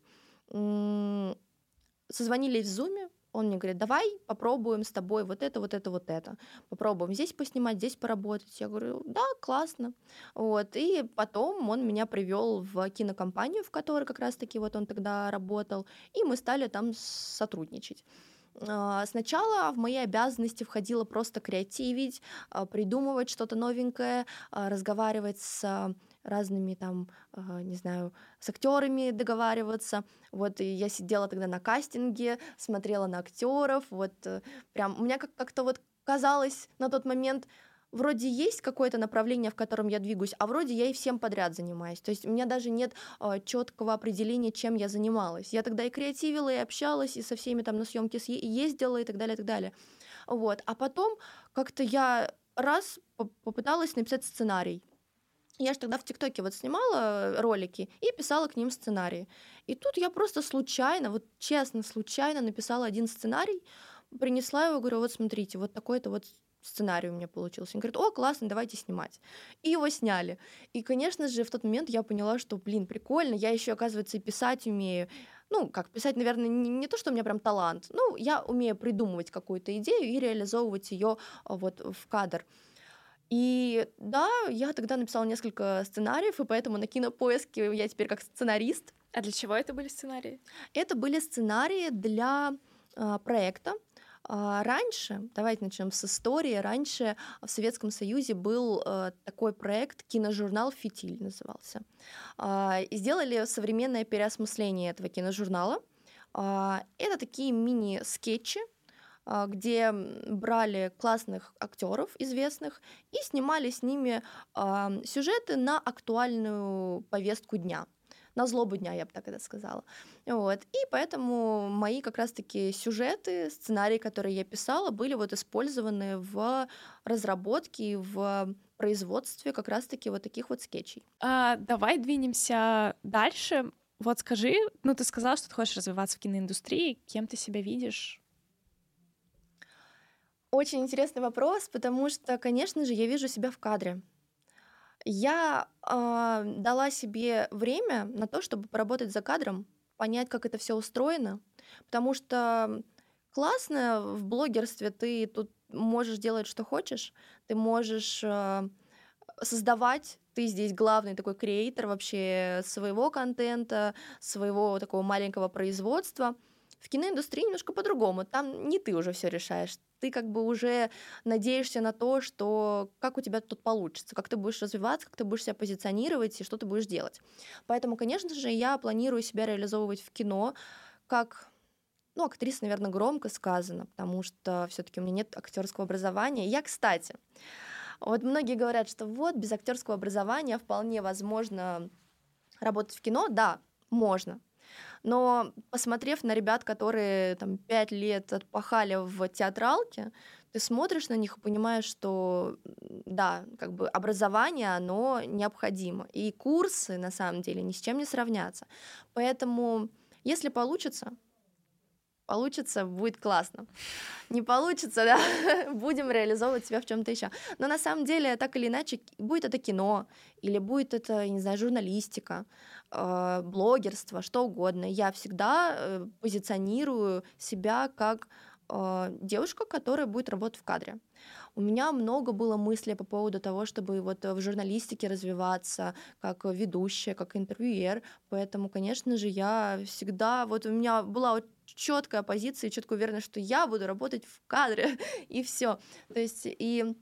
Созвонились в Зуме, он мне говорит, давай попробуем с тобой вот это, вот это, вот это. Попробуем здесь поснимать, здесь поработать. Я говорю, да, классно. Вот. И потом он меня привел в кинокомпанию, в которой как раз-таки вот он тогда работал, и мы стали там сотрудничать. А, сначала в мои обязанности входило просто креативить, а, придумывать что-то новенькое, а, разговаривать с разными там, не знаю, с актерами договариваться. Вот и я сидела тогда на кастинге, смотрела на актеров, вот э, прям у меня как-то вот казалось на тот момент, вроде есть какое-то направление, в котором я двигаюсь, а вроде я и всем подряд занимаюсь. То есть у меня даже нет э, четкого определения, чем я занималась. Я тогда и креативила, и общалась, и со всеми там на съемки ездила, и так далее, и так далее. Вот. А потом как-то я раз попыталась написать сценарий. Я же тогда в ТикТоке вот снимала ролики и писала к ним сценарии. И тут я просто случайно, вот честно, случайно написала один сценарий, принесла его, говорю, вот смотрите, вот такой-то вот сценарий у меня получился. Он говорит, о, классно, давайте снимать. И его сняли. И, конечно же, в тот момент я поняла, что, блин, прикольно, я еще, оказывается, и писать умею. Ну, как писать, наверное, не, не то, что у меня прям талант, ну, я умею придумывать какую-то идею и реализовывать ее а, вот в кадр. И да, я тогда написала несколько сценариев, и поэтому на кинопоиске я теперь как сценарист. А для чего это были сценарии? Это были сценарии для э, проекта, а, раньше, давайте начнем с истории, раньше в Советском Союзе был э, такой проект, киножурнал «Фитиль» назывался. А, сделали современное переосмысление этого киножурнала. А, это такие мини-скетчи, где брали классных актеров известных и снимали с ними сюжеты на актуальную повестку дня на злобу дня, я бы так это сказала. Вот. И поэтому мои как раз-таки сюжеты, сценарии, которые я писала, были вот использованы в разработке, в производстве как раз-таки вот таких вот скетчей. А, давай двинемся дальше. Вот скажи, ну ты сказала, что ты хочешь развиваться в киноиндустрии, кем ты себя видишь? Очень интересный вопрос, потому что, конечно же, я вижу себя в кадре. Я а, дала себе время на то, чтобы поработать за кадром, понять, как это все устроено, потому что классно в блогерстве ты тут можешь делать, что хочешь, ты можешь а, создавать, ты здесь главный такой креатор вообще своего контента, своего такого маленького производства. В киноиндустрии немножко по-другому. Там не ты уже все решаешь ты как бы уже надеешься на то, что как у тебя тут получится, как ты будешь развиваться, как ты будешь себя позиционировать и что ты будешь делать. Поэтому, конечно же, я планирую себя реализовывать в кино как ну, актриса, наверное, громко сказано, потому что все-таки у меня нет актерского образования. Я, кстати, вот многие говорят, что вот без актерского образования вполне возможно работать в кино. Да, можно. Но посмотрев на ребят, которые там пять лет отпахали в театралке, ты смотришь на них и понимаешь, что да, как бы образование, оно необходимо. И курсы, на самом деле, ни с чем не сравнятся. Поэтому, если получится, получится, будет классно. Не получится, да, будем реализовывать себя в чем-то еще. Но на самом деле, так или иначе, будет это кино, или будет это, не знаю, журналистика, блогерство, что угодно. Я всегда э, позиционирую себя как э, девушка, которая будет работать в кадре. У меня много было мыслей по поводу того, чтобы вот в журналистике развиваться, как ведущая, как интервьюер. Поэтому, конечно же, я всегда... Вот у меня была четкая позиция, четко уверена, что я буду работать в кадре, и все. То есть, и,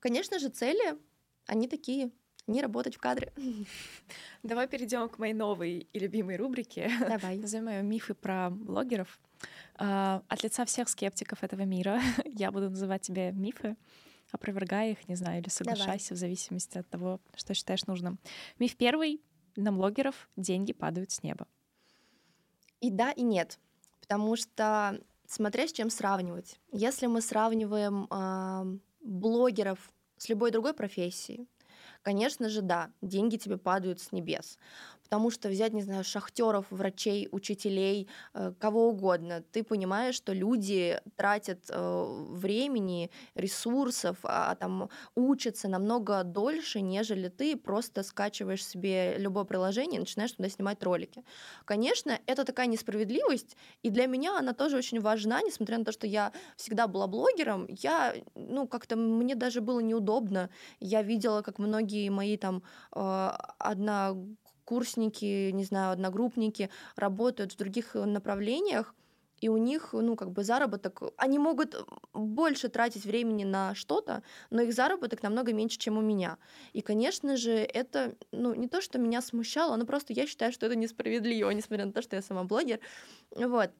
конечно же, цели, они такие — не работать в кадре. Давай перейдем к моей новой и любимой рубрике. Давай. Назовем ее «Мифы про блогеров». А, от лица всех скептиков этого мира я буду называть тебе мифы, опровергая их, не знаю, или соглашайся Давай. в зависимости от того, что считаешь нужным. Миф первый — на блогеров деньги падают с неба. И да, и нет. Потому что смотря с чем сравнивать. Если мы сравниваем э, блогеров с любой другой профессией, конечно же, да, деньги тебе падают с небес потому что взять, не знаю, шахтеров, врачей, учителей, э, кого угодно, ты понимаешь, что люди тратят э, времени, ресурсов, а там учатся намного дольше, нежели ты просто скачиваешь себе любое приложение и начинаешь туда снимать ролики. Конечно, это такая несправедливость, и для меня она тоже очень важна, несмотря на то, что я всегда была блогером, я, ну, как-то мне даже было неудобно. Я видела, как многие мои там э, одна курсники, не знаю, одногруппники работают в других э, направлениях, и у них, ну, как бы заработок, они могут больше тратить времени на что-то, но их заработок намного меньше, чем у меня. И, конечно же, это, ну, не то, что меня смущало, но просто я считаю, что это несправедливо, несмотря на то, что я сама блогер. Вот.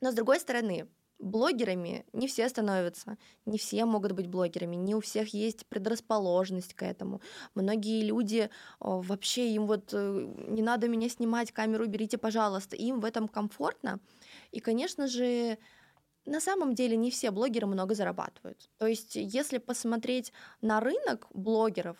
Но с другой стороны, блогерами не все становятся, не все могут быть блогерами, не у всех есть предрасположенность к этому. Многие люди вообще им вот э, не надо меня снимать, камеру берите, пожалуйста, им в этом комфортно. И, конечно же, на самом деле не все блогеры много зарабатывают. То есть, если посмотреть на рынок блогеров,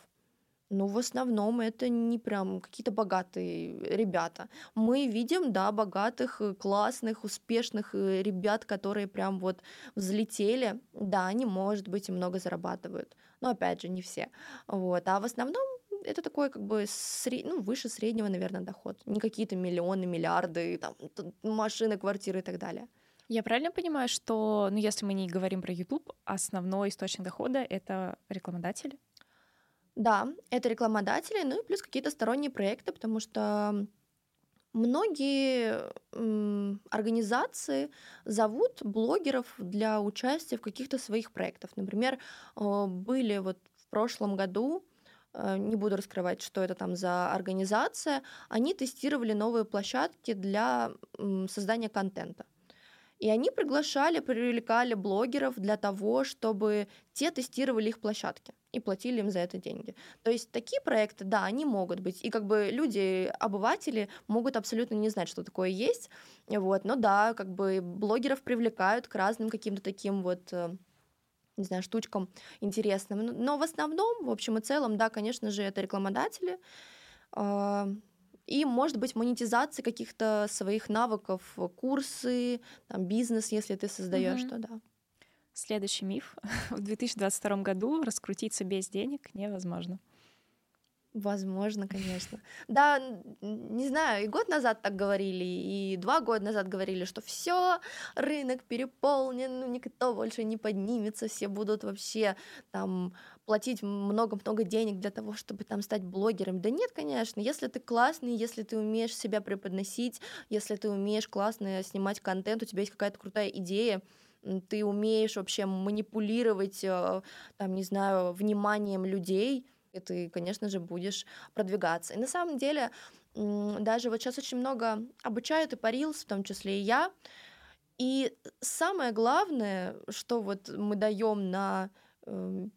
ну, в основном это не прям какие-то богатые ребята. Мы видим, да, богатых, э, классных, успешных э, ребят, которые прям вот взлетели. Да, они, может быть, и много зарабатывают. Но, опять же, не все. Вот. А в основном это такой как бы сред... ну, выше среднего, наверное, доход. Не какие-то миллионы, миллиарды, там, машины, квартиры и так далее. Я правильно понимаю, что, ну, если мы не говорим про YouTube, основной источник дохода — это рекламодатели? Да, это рекламодатели, ну и плюс какие-то сторонние проекты, потому что многие организации зовут блогеров для участия в каких-то своих проектах. Например, э, были вот в прошлом году э, не буду раскрывать, что это там за организация, они тестировали новые площадки для создания контента. И они приглашали, привлекали блогеров для того, чтобы те тестировали их площадки и платили им за это деньги. То есть такие проекты, да, они могут быть. И как бы люди, обыватели могут абсолютно не знать, что такое есть. Вот. Но да, как бы блогеров привлекают к разным каким-то таким вот э, не знаю, штучкам интересным. Но в основном, в общем и целом, да, конечно же, это рекламодатели. А, и, может быть, монетизация каких-то своих навыков, курсы, там, бизнес, если ты создаешь, mm-hmm. то да. Следующий миф. В 2022 году раскрутиться без денег невозможно. Возможно, конечно. Да, не знаю, и год назад так говорили, и два года назад говорили, что все, рынок переполнен, ну, никто больше не поднимется, все будут вообще там платить много-много денег для того, чтобы там стать блогером. Да нет, конечно, если ты классный, если ты умеешь себя преподносить, если ты умеешь классно снимать контент, у тебя есть какая-то крутая идея, ты умеешь вообще манипулировать, э, там, не знаю, вниманием людей, и ты, конечно же, будешь продвигаться. И на самом деле, даже вот сейчас очень много обучают и Reels, в том числе и я. И самое главное, что вот мы даем на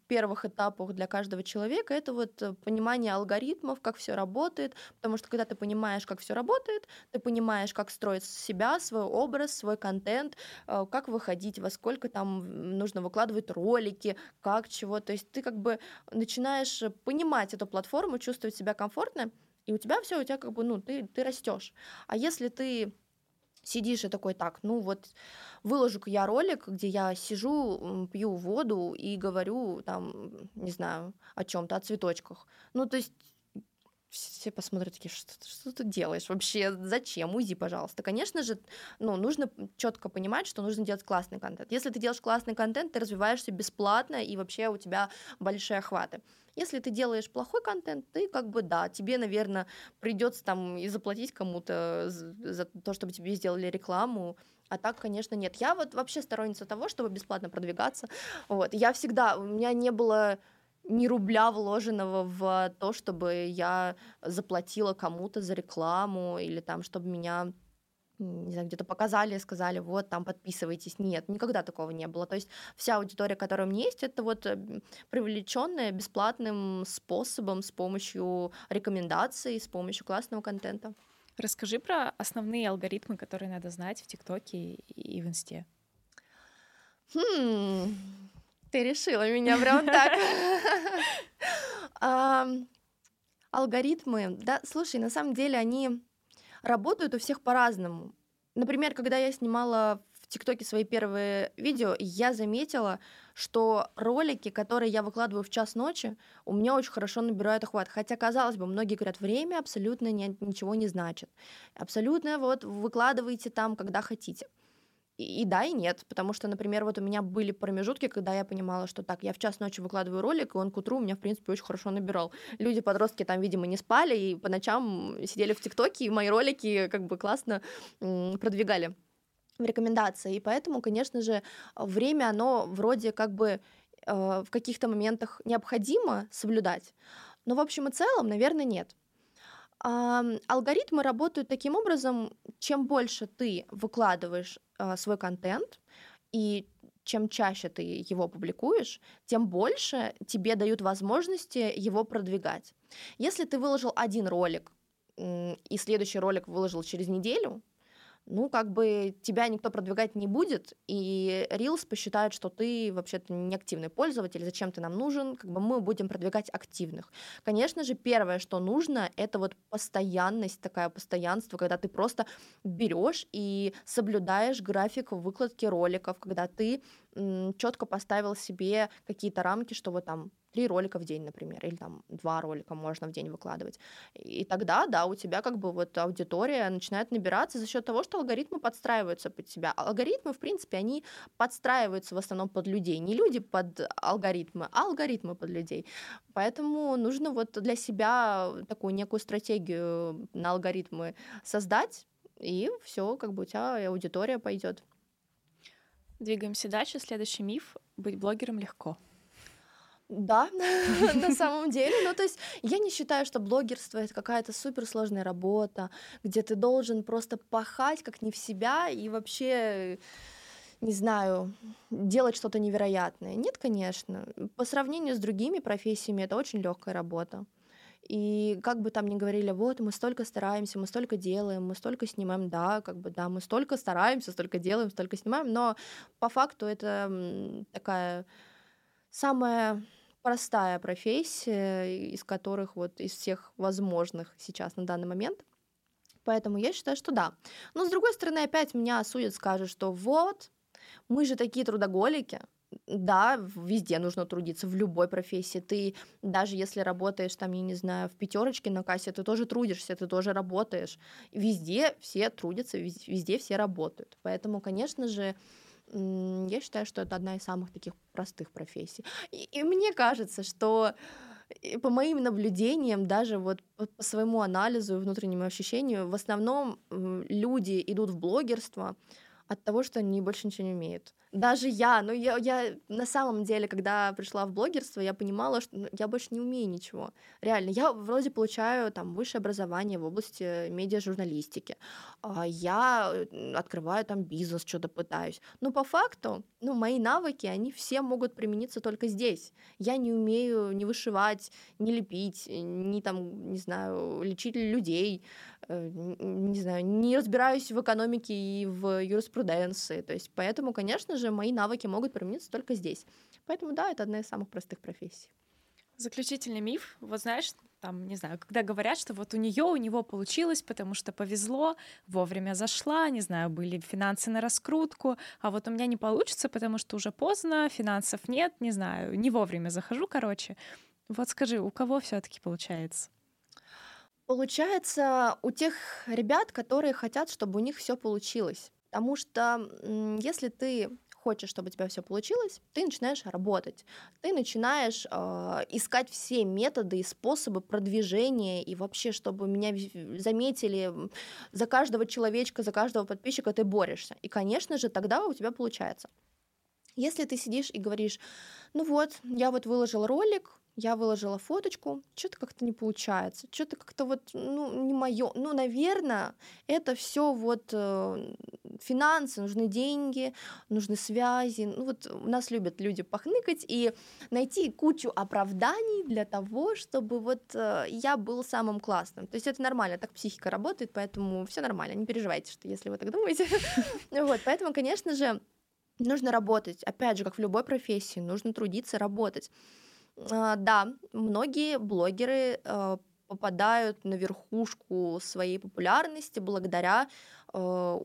первых этапах для каждого человека это вот э, понимание алгоритмов, как все работает, потому что когда ты понимаешь, как все работает, ты понимаешь, как строить себя, свой образ, свой контент, э, как выходить, во сколько там нужно выкладывать ролики, как чего, то есть ты как бы начинаешь понимать эту платформу, чувствовать себя комфортно, и у тебя все, у тебя как бы, ну, ты, ты растешь. А если ты сидишь и такой, так, ну вот выложу-ка я ролик, где я сижу, пью воду и говорю там, не знаю, о чем-то, о цветочках. Ну, то есть все посмотрят такие, что, что ты делаешь вообще, зачем, уйди, пожалуйста. Конечно же, ну, нужно четко понимать, что нужно делать классный контент. Если ты делаешь классный контент, ты развиваешься бесплатно, и вообще у тебя большие охваты. Если ты делаешь плохой контент, ты как бы, да, тебе, наверное, придется там и заплатить кому-то за то, чтобы тебе сделали рекламу, а так, конечно, нет. Я вот вообще сторонница того, чтобы бесплатно продвигаться. Вот. Я всегда, у меня не было ни рубля вложенного в то, чтобы я заплатила кому-то за рекламу или там, чтобы меня не знаю, где-то показали, сказали, вот, там, подписывайтесь. Нет, никогда такого не было. То есть вся аудитория, которая у меня есть, это вот привлеченная бесплатным способом с помощью рекомендаций, с помощью классного контента. Расскажи про основные алгоритмы, которые надо знать в ТикТоке и в Инсте. Хм, ты решила меня прям так. Алгоритмы, да, слушай, на самом деле они работают у всех по-разному. Например, когда я снимала в ТикТоке свои первые видео, я заметила, что ролики, которые я выкладываю в час ночи, у меня очень хорошо набирают охват. Хотя, казалось бы, многие говорят, время абсолютно не, ничего не значит. Абсолютно вот выкладывайте там, когда хотите. И, да, и нет, потому что, например, вот у меня были промежутки, когда я понимала, что так, я в час ночи выкладываю ролик, и он к утру у меня, в принципе, очень хорошо набирал. Люди, подростки там, видимо, не спали, и по ночам сидели в ТикТоке, и мои ролики как бы классно продвигали в рекомендации. И поэтому, конечно же, время, оно вроде как бы э, в каких-то моментах необходимо соблюдать, но в общем и целом, наверное, нет. Алгоритмы работают таким образом, чем больше ты выкладываешь а, свой контент, и чем чаще ты его публикуешь, тем больше тебе дают возможности его продвигать. Если ты выложил один ролик, и следующий ролик выложил через неделю, ну, как бы тебя никто продвигать не будет, и Reels посчитает, что ты вообще-то не активный пользователь, зачем ты нам нужен, как бы мы будем продвигать активных. Конечно же, первое, что нужно, это вот постоянность, такая постоянство, когда ты просто берешь и соблюдаешь график выкладки роликов, когда ты четко поставил себе какие-то рамки, что вот там три ролика в день, например, или там два ролика можно в день выкладывать. И тогда, да, у тебя как бы вот аудитория начинает набираться за счет того, что алгоритмы подстраиваются под тебя. Алгоритмы, в принципе, они подстраиваются в основном под людей. Не люди под алгоритмы, а алгоритмы под людей. Поэтому нужно вот для себя такую некую стратегию на алгоритмы создать, и все, как бы у тебя аудитория пойдет. Двигаемся дальше. Следующий миф — быть блогером легко. Да, на самом деле. Ну, то есть я не считаю, что блогерство это какая-то суперсложная работа, где ты должен просто пахать как не в себя и вообще не знаю, делать что-то невероятное. Нет, конечно. По сравнению с другими профессиями это очень легкая работа. И как бы там ни говорили, вот мы столько стараемся, мы столько делаем, мы столько снимаем, да, как бы да, мы столько стараемся, столько делаем, столько снимаем, но по факту это такая самая простая профессия, из которых вот из всех возможных сейчас на данный момент. Поэтому я считаю, что да. Но с другой стороны, опять меня осудят, скажут, что вот, мы же такие трудоголики, да, везде нужно трудиться, в любой профессии. Ты, даже если работаешь там, я не знаю, в пятерочке на кассе, ты тоже трудишься, ты тоже работаешь. Везде все трудятся, везде все работают. Поэтому, конечно же, я считаю, что это одна из самых таких простых профессий. И, и мне кажется, что по моим наблюдениям, даже вот по своему анализу и внутреннему ощущению, в основном люди идут в блогерство от того, что они больше ничего не умеют даже я, ну я, я на самом деле, когда пришла в блогерство, я понимала, что ну, я больше не умею ничего. Реально, я вроде получаю там высшее образование в области медиажурналистики, а я открываю там бизнес, что-то пытаюсь. Но по факту, ну, мои навыки, они все могут примениться только здесь. Я не умею ни вышивать, ни лепить, ни там, не знаю, лечить людей, Э, не знаю, не разбираюсь в экономике и в юриспруденции. То есть, поэтому, конечно же, мои навыки могут примениться только здесь. Поэтому, да, это одна из самых простых профессий. Заключительный миф. Вот знаешь, там, не знаю, когда говорят, что вот у нее, у него получилось, потому что повезло, вовремя зашла, не знаю, были финансы на раскрутку, а вот у меня не получится, потому что уже поздно, финансов нет, не знаю, не вовремя захожу, короче. Вот скажи, у кого все-таки получается? Получается, у тех ребят, которые хотят, чтобы у них все получилось. Потому что если ты хочешь, чтобы у тебя все получилось, ты начинаешь работать, ты начинаешь э, искать все методы и способы продвижения и вообще, чтобы меня заметили за каждого человечка, за каждого подписчика ты борешься. И, конечно же, тогда у тебя получается. Если ты сидишь и говоришь, ну вот, я вот выложил ролик, я выложила фоточку, что-то как-то не получается, что-то как-то вот, ну, не мое. Ну, наверное, это все вот э, финансы, нужны деньги, нужны связи. Ну, вот у нас любят люди похныкать и найти кучу оправданий для того, чтобы вот э, я был самым классным. То есть это нормально, так психика работает, поэтому все нормально, не переживайте, что если вы так думаете. Вот, поэтому, конечно же, Нужно работать. Опять же, как в любой профессии, нужно трудиться, работать. А, да, многие блогеры э, попадают на верхушку своей популярности благодаря э,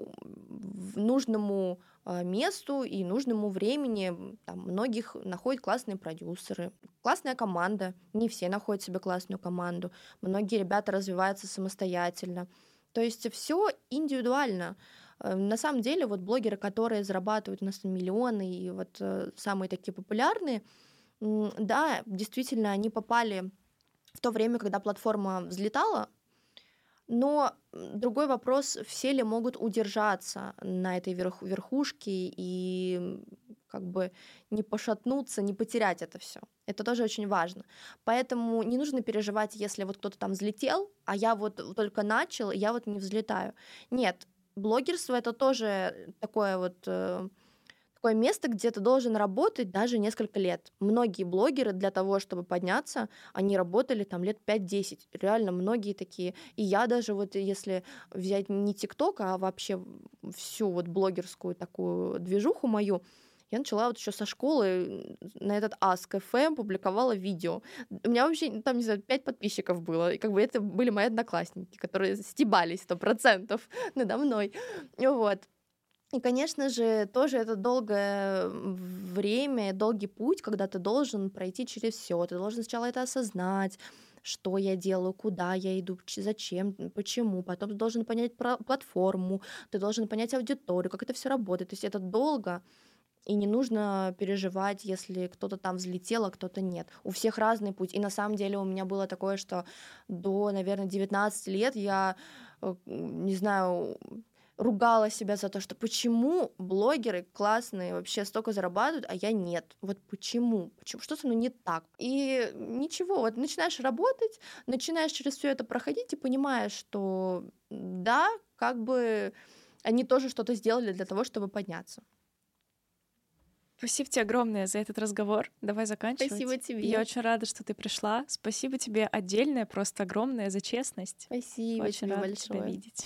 нужному месту и нужному времени. Там многих находят классные продюсеры, классная команда. Не все находят себе классную команду. Многие ребята развиваются самостоятельно. То есть все индивидуально. На самом деле, вот блогеры, которые зарабатывают у нас миллионы и вот э, самые такие популярные, да, действительно, они попали в то время, когда платформа взлетала, но другой вопрос, все ли могут удержаться на этой верх, верхушке и как бы не пошатнуться, не потерять это все. Это тоже очень важно. Поэтому не нужно переживать, если вот кто-то там взлетел, а я вот только начал, я вот не взлетаю. Нет, блогерство это тоже такое вот э, такое место, где ты должен работать даже несколько лет. Многие блогеры для того, чтобы подняться, они работали там лет 5-10. Реально многие такие. И я даже вот если взять не ТикТок, а вообще всю вот блогерскую такую движуху мою, я начала вот еще со школы на этот Ask FM публиковала видео. У меня вообще там, не знаю, 5 подписчиков было. И как бы это были мои одноклассники, которые стебались сто процентов надо мной. Вот. И, конечно же, тоже это долгое время, долгий путь, когда ты должен пройти через все. Ты должен сначала это осознать, что я делаю, куда я иду, зачем, почему. Потом ты должен понять про платформу, ты должен понять аудиторию, как это все работает. То есть это долго, и не нужно переживать, если кто-то там взлетел, а кто-то нет. У всех разный путь. И на самом деле у меня было такое, что до, наверное, 19 лет я, э, не знаю, ругала себя за то, что почему блогеры классные вообще столько зарабатывают, а я нет. Вот почему? почему? Что со мной не так? И ничего, вот начинаешь работать, начинаешь через все это проходить и понимаешь, что да, как бы они тоже что-то сделали для того, чтобы подняться. Спасибо тебе огромное за этот разговор. Давай заканчивать. Спасибо тебе. Я очень рада, что ты пришла. Спасибо тебе отдельное, просто огромное за честность. Спасибо очень тебе рада большое. тебя видеть.